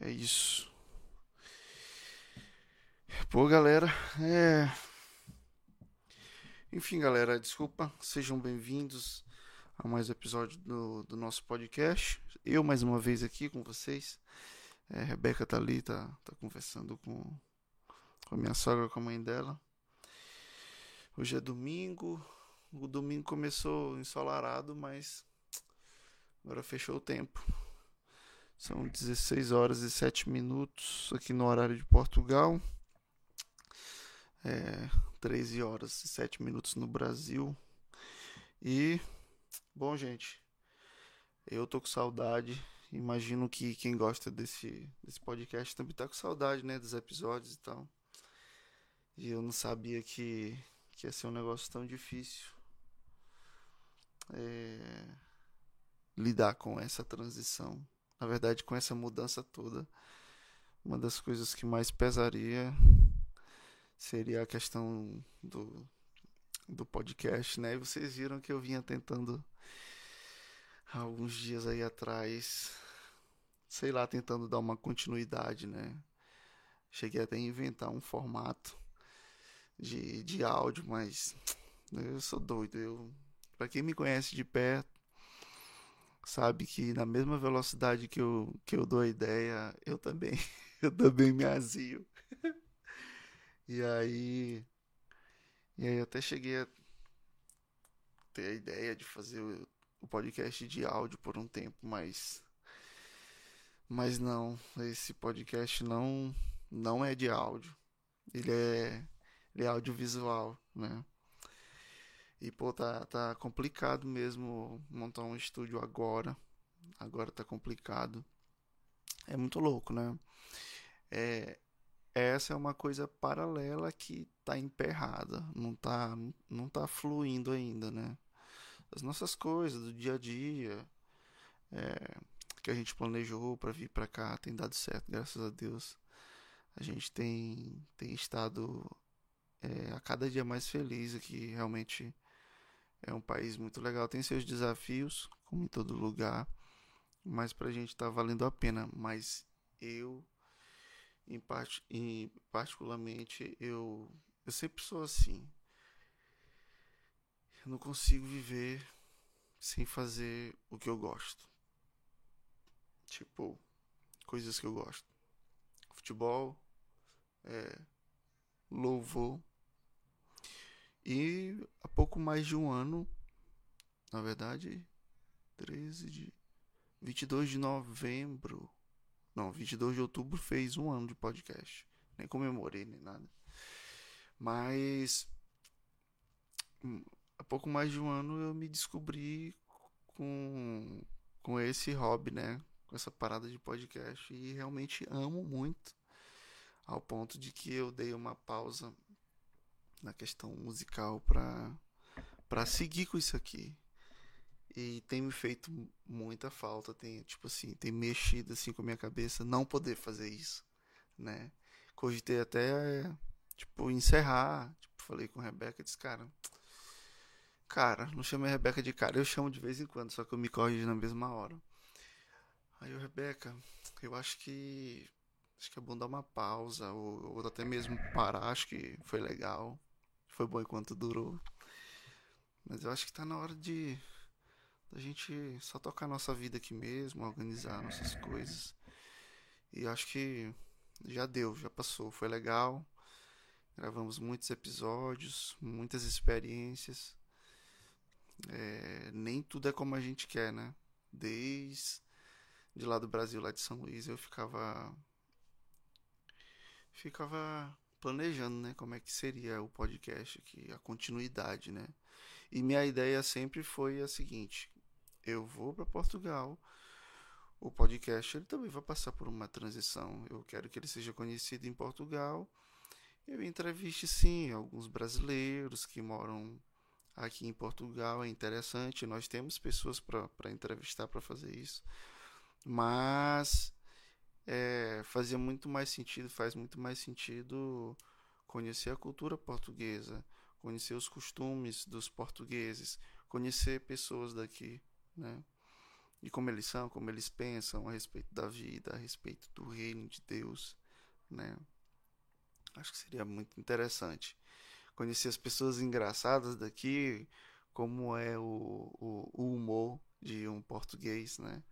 É isso. Pô, galera, é. Enfim, galera, desculpa, sejam bem-vindos a mais um episódio do, do nosso podcast. Eu, mais uma vez, aqui com vocês. É, Rebeca tá ali, tá, tá conversando com, com a minha sogra, com a mãe dela. Hoje é domingo. O domingo começou ensolarado, mas agora fechou o tempo. São 16 horas e 7 minutos aqui no horário de Portugal. É, 13 horas e 7 minutos no Brasil. E, bom, gente, eu tô com saudade. Imagino que quem gosta desse, desse podcast também tá com saudade, né? Dos episódios e tal. E eu não sabia que, que ia ser um negócio tão difícil. É, lidar com essa transição na verdade, com essa mudança toda, uma das coisas que mais pesaria seria a questão do, do podcast, né? E vocês viram que eu vinha tentando há alguns dias aí atrás, sei lá, tentando dar uma continuidade, né? Cheguei até a inventar um formato de, de áudio, mas eu sou doido. Eu, para quem me conhece de perto, sabe que na mesma velocidade que eu, que eu dou a ideia, eu também, eu também me azio. e aí, e aí até cheguei a ter a ideia de fazer o, o podcast de áudio por um tempo, mas mas não, esse podcast não não é de áudio. Ele é ele é audiovisual, né? E, pô, tá, tá complicado mesmo montar um estúdio agora. Agora tá complicado. É muito louco, né? É, essa é uma coisa paralela que tá emperrada, não tá, não tá fluindo ainda, né? As nossas coisas do dia a dia, é, que a gente planejou para vir para cá, tem dado certo, graças a Deus. A gente tem, tem estado é, a cada dia mais feliz aqui, realmente é um país muito legal, tem seus desafios, como em todo lugar, mas pra gente tá valendo a pena. Mas eu, em, part, em particularmente, eu, eu sempre sou assim. Eu não consigo viver sem fazer o que eu gosto. Tipo, coisas que eu gosto. Futebol, é, louvor, e pouco mais de um ano, na verdade, 13 de 22 de novembro, não, 22 de outubro fez um ano de podcast. Nem comemorei nem nada. Mas hum, há pouco mais de um ano eu me descobri com com esse hobby, né? Com essa parada de podcast e realmente amo muito ao ponto de que eu dei uma pausa na questão musical para para seguir com isso aqui. E tem me feito muita falta, tem tipo assim, tem mexido assim com a minha cabeça não poder fazer isso, né? Cogitei até tipo encerrar, tipo, falei com a Rebeca, disse, cara, cara, não chame a Rebeca de cara, eu chamo de vez em quando, só que eu me corrijo na mesma hora. Aí eu, Rebeca, eu acho que acho que é bom dar uma pausa ou, ou até mesmo parar, acho que foi legal foi bom enquanto durou. Mas eu acho que tá na hora de a gente só tocar a nossa vida aqui mesmo, organizar nossas coisas. E acho que já deu, já passou, foi legal. Gravamos muitos episódios, muitas experiências. É, nem tudo é como a gente quer, né? Desde de lá do Brasil, lá de São Luís, eu ficava ficava planejando, né, como é que seria o podcast aqui, a continuidade, né? E minha ideia sempre foi a seguinte: eu vou para Portugal, o podcast ele também vai passar por uma transição. Eu quero que ele seja conhecido em Portugal. Eu entreviste sim alguns brasileiros que moram aqui em Portugal, é interessante. Nós temos pessoas para entrevistar para fazer isso, mas é, fazia muito mais sentido, faz muito mais sentido conhecer a cultura portuguesa, conhecer os costumes dos portugueses, conhecer pessoas daqui, né? de como eles são, como eles pensam a respeito da vida, a respeito do reino de Deus, né? Acho que seria muito interessante conhecer as pessoas engraçadas daqui, como é o, o, o humor de um português, né?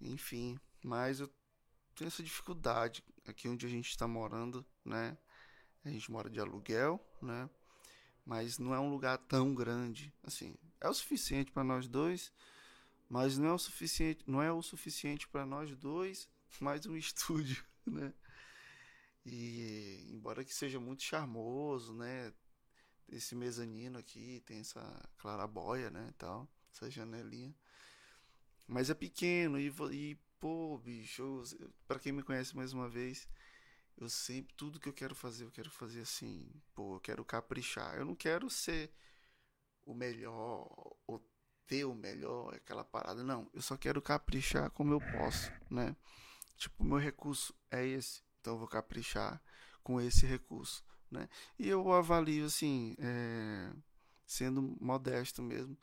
Enfim, mas eu tenho essa dificuldade aqui onde a gente está morando, né? A gente mora de aluguel, né? Mas não é um lugar tão grande, assim. É o suficiente para nós dois, mas não é o suficiente, não é o suficiente para nós dois, mais um estúdio, né? E embora que seja muito charmoso, né? Esse mezanino aqui tem essa clarabóia, né, tal, essa janelinha. Mas é pequeno e, e pô, bicho, para quem me conhece mais uma vez, eu sempre tudo que eu quero fazer, eu quero fazer assim, pô, eu quero caprichar. Eu não quero ser o melhor ou ter o melhor, aquela parada, não. Eu só quero caprichar como eu posso, né? Tipo, meu recurso é esse, então eu vou caprichar com esse recurso, né? E eu avalio assim, é, sendo modesto mesmo,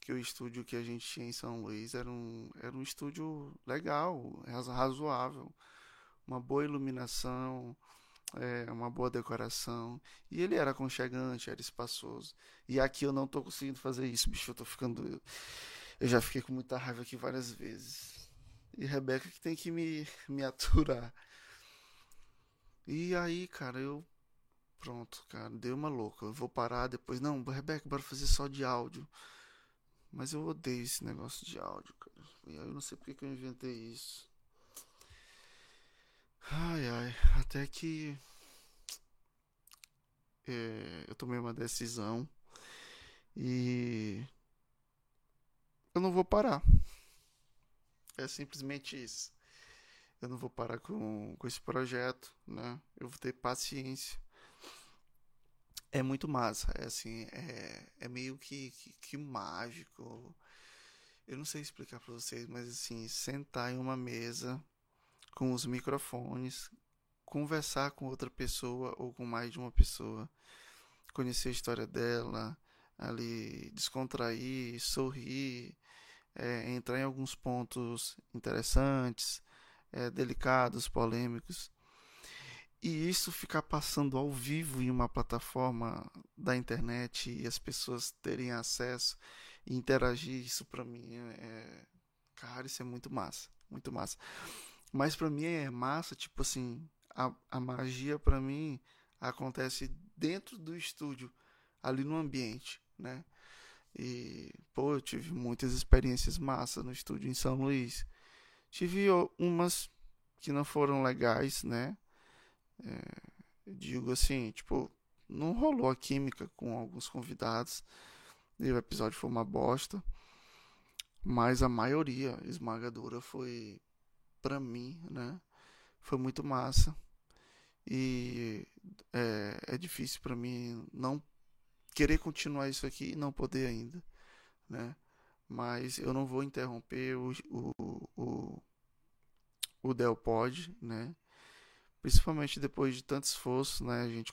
que o estúdio que a gente tinha em São Luís era um, era um estúdio legal, razoável, uma boa iluminação, é, uma boa decoração. E ele era aconchegante, era espaçoso. E aqui eu não tô conseguindo fazer isso, bicho. Eu tô ficando. Eu já fiquei com muita raiva aqui várias vezes. E Rebeca que tem que me, me aturar. E aí, cara, eu. Pronto, cara, deu uma louca. Eu vou parar depois. Não, Rebeca, bora fazer só de áudio. Mas eu odeio esse negócio de áudio, cara. E aí eu não sei porque que eu inventei isso. Ai, ai. Até que. É, eu tomei uma decisão. E. Eu não vou parar. É simplesmente isso eu não vou parar com, com esse projeto, né? Eu vou ter paciência. É muito massa, é assim, é, é meio que, que, que mágico. Eu não sei explicar para vocês, mas assim, sentar em uma mesa com os microfones, conversar com outra pessoa ou com mais de uma pessoa, conhecer a história dela, ali descontrair, sorrir, é, entrar em alguns pontos interessantes, é, delicados, polêmicos. E isso ficar passando ao vivo em uma plataforma da internet e as pessoas terem acesso e interagir, isso para mim é, é. Cara, isso é muito massa. Muito massa. Mas para mim é massa, tipo assim, a, a magia para mim acontece dentro do estúdio, ali no ambiente, né? E, pô, eu tive muitas experiências massas no estúdio em São Luís. Tive umas que não foram legais, né? É, digo assim, tipo, não rolou a química com alguns convidados. E o episódio foi uma bosta. Mas a maioria esmagadora foi para mim, né? Foi muito massa. E é, é difícil para mim não querer continuar isso aqui e não poder ainda, né? mas eu não vou interromper o, o, o, o Del pode, né? Principalmente depois de tanto esforço, né? A gente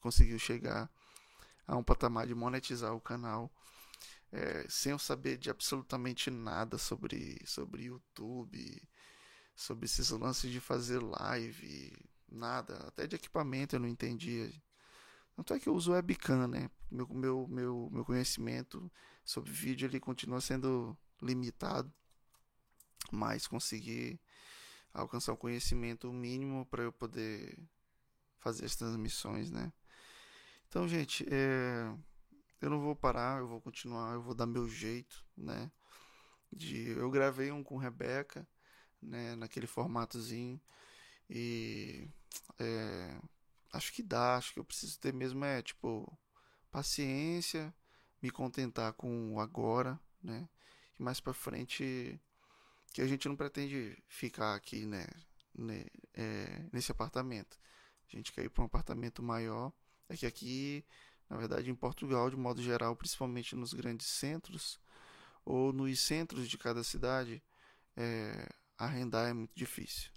conseguiu chegar a um patamar de monetizar o canal é, sem eu saber de absolutamente nada sobre, sobre YouTube, sobre esses lances de fazer live, nada, até de equipamento eu não entendia. Tanto é que eu uso webcam, né? Meu, meu, meu, meu conhecimento sobre vídeo ele continua sendo limitado, mas consegui alcançar o conhecimento mínimo para eu poder fazer as transmissões, né? Então, gente, é... eu não vou parar, eu vou continuar, eu vou dar meu jeito, né? De... Eu gravei um com Rebeca, né? Naquele formatozinho e é acho que dá, acho que eu preciso ter mesmo é tipo paciência, me contentar com o agora, né? E mais para frente que a gente não pretende ficar aqui, né, né é, nesse apartamento. A gente quer ir para um apartamento maior. É que aqui, na verdade, em Portugal, de modo geral, principalmente nos grandes centros ou nos centros de cada cidade, é, arrendar é muito difícil,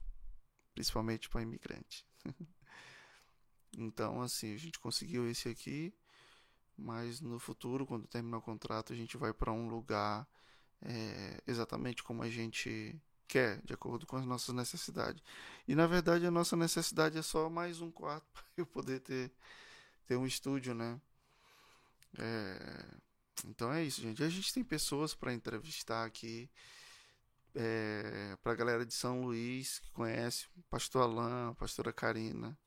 principalmente para imigrante. Então, assim, a gente conseguiu esse aqui, mas no futuro, quando terminar o contrato, a gente vai para um lugar é, exatamente como a gente quer, de acordo com as nossas necessidades. E na verdade a nossa necessidade é só mais um quarto para eu poder ter, ter um estúdio, né? É, então é isso, gente. A gente tem pessoas para entrevistar aqui. É, para a galera de São Luís que conhece, pastor Alain, pastora Karina,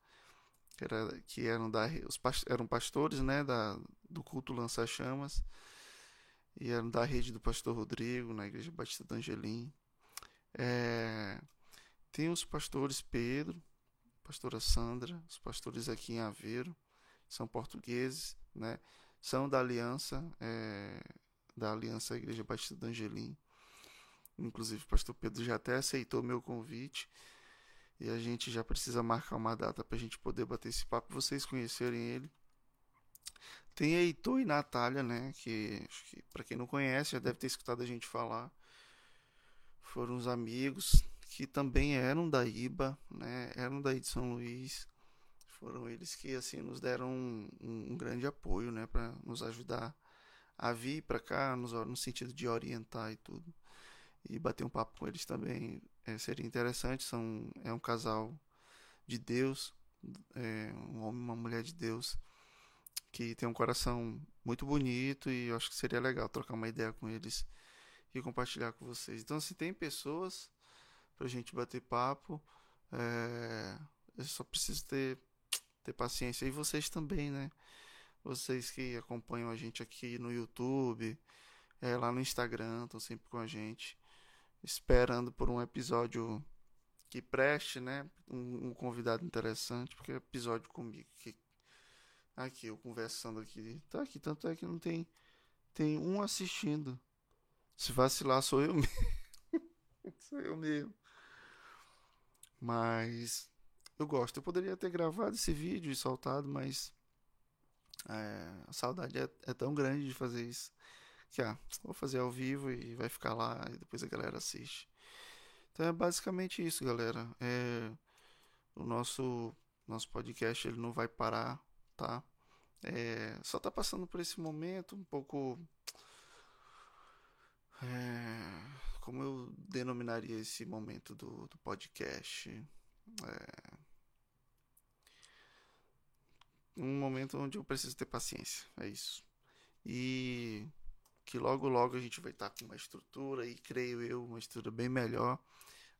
que, era, que eram, da, os, eram pastores né, da, do culto Lança Chamas, e eram da rede do pastor Rodrigo, na igreja Batista do Angelim. É, tem os pastores Pedro, pastora Sandra, os pastores aqui em Aveiro, são portugueses, né? São da aliança, é, da aliança Igreja Batista do Angelim. Inclusive, o pastor Pedro já até aceitou meu convite. E a gente já precisa marcar uma data para a gente poder bater esse papo, vocês conhecerem ele. Tem Heitor e Natália, né? Que, que para quem não conhece, já deve ter escutado a gente falar foram os amigos que também eram da IBA, né? Eram daí de São Luís. Foram eles que assim nos deram um, um grande apoio, né, para nos ajudar a vir para cá, nos, no sentido de orientar e tudo. E bater um papo com eles também é, seria interessante. São é um casal de Deus, é, um homem e uma mulher de Deus que tem um coração muito bonito e eu acho que seria legal trocar uma ideia com eles e compartilhar com vocês. Então, se tem pessoas pra gente bater papo, é, eu só preciso ter, ter paciência. E vocês também, né? Vocês que acompanham a gente aqui no YouTube, é, lá no Instagram, estão sempre com a gente, esperando por um episódio que preste, né? Um, um convidado interessante, porque é episódio comigo que aqui eu conversando aqui, tá aqui, tanto é que não tem tem um assistindo. Se vacilar, sou eu mesmo. sou eu mesmo. Mas eu gosto. Eu poderia ter gravado esse vídeo e soltado, mas é, a saudade é, é, tão grande de fazer isso que ah, vou fazer ao vivo e vai ficar lá e depois a galera assiste. Então é basicamente isso, galera. É, o nosso nosso podcast ele não vai parar, tá? É, só tá passando por esse momento um pouco é, como eu denominaria esse momento do, do podcast? É, um momento onde eu preciso ter paciência, é isso. E que logo logo a gente vai estar com uma estrutura e creio eu uma estrutura bem melhor,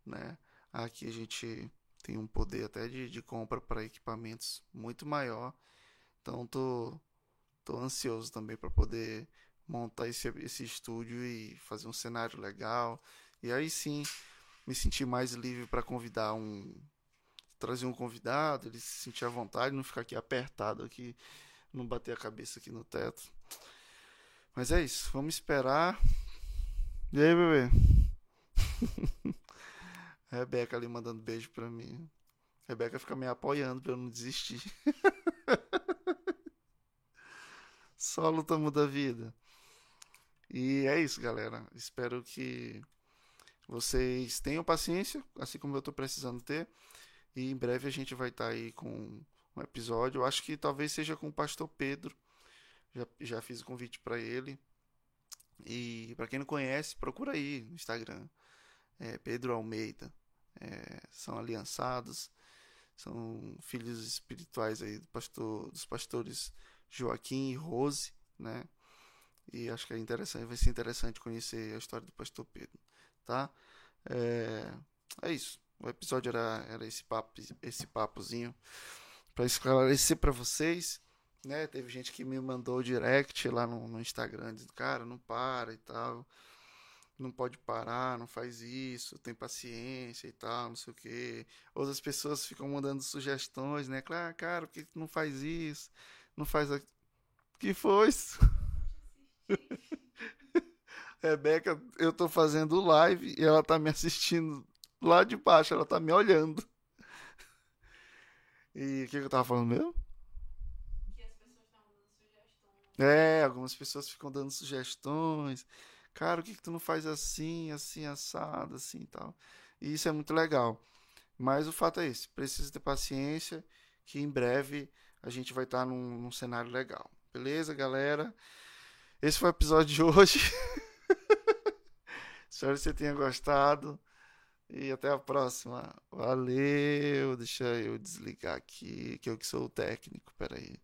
né? Aqui a gente tem um poder até de, de compra para equipamentos muito maior. Então tô tô ansioso também para poder montar esse, esse estúdio e fazer um cenário legal. E aí sim me sentir mais livre para convidar um. trazer um convidado, ele se sentir à vontade, não ficar aqui apertado aqui, não bater a cabeça aqui no teto. Mas é isso, vamos esperar. E aí, bebê? Rebeca ali mandando beijo pra mim. Rebeca fica me apoiando pra eu não desistir. Só luta muda a vida. E é isso, galera. Espero que vocês tenham paciência, assim como eu estou precisando ter. E em breve a gente vai estar tá aí com um episódio. Eu acho que talvez seja com o pastor Pedro. Já, já fiz o convite para ele. E para quem não conhece, procura aí no Instagram. É Pedro Almeida. É, são aliançados. São filhos espirituais aí do pastor, dos pastores Joaquim e Rose, né? E acho que é interessante, vai ser interessante conhecer a história do pastor Pedro, tá? É, é isso. O episódio era, era esse papo, esse papozinho para esclarecer para vocês, né? Teve gente que me mandou direct lá no, no Instagram dizendo, cara, não para e tal. Não pode parar, não faz isso, tem paciência e tal, não sei o que. Outras pessoas ficam mandando sugestões, né? Claro, cara, por que não faz isso? Não faz aquilo. que foi isso? Rebeca, eu tô fazendo live e ela tá me assistindo lá de baixo, ela tá me olhando. E o que, que, eu tava falando mesmo? Que as pessoas estavam dando sugestões. É, algumas pessoas ficam dando sugestões. Cara, o que, que tu não faz assim, assim, assado, assim e tal. E isso é muito legal. Mas o fato é esse: precisa ter paciência, que em breve a gente vai estar num, num cenário legal. Beleza, galera? Esse foi o episódio de hoje. Espero que você tenha gostado. E até a próxima. Valeu. Deixa eu desligar aqui, que eu que sou o técnico. Peraí.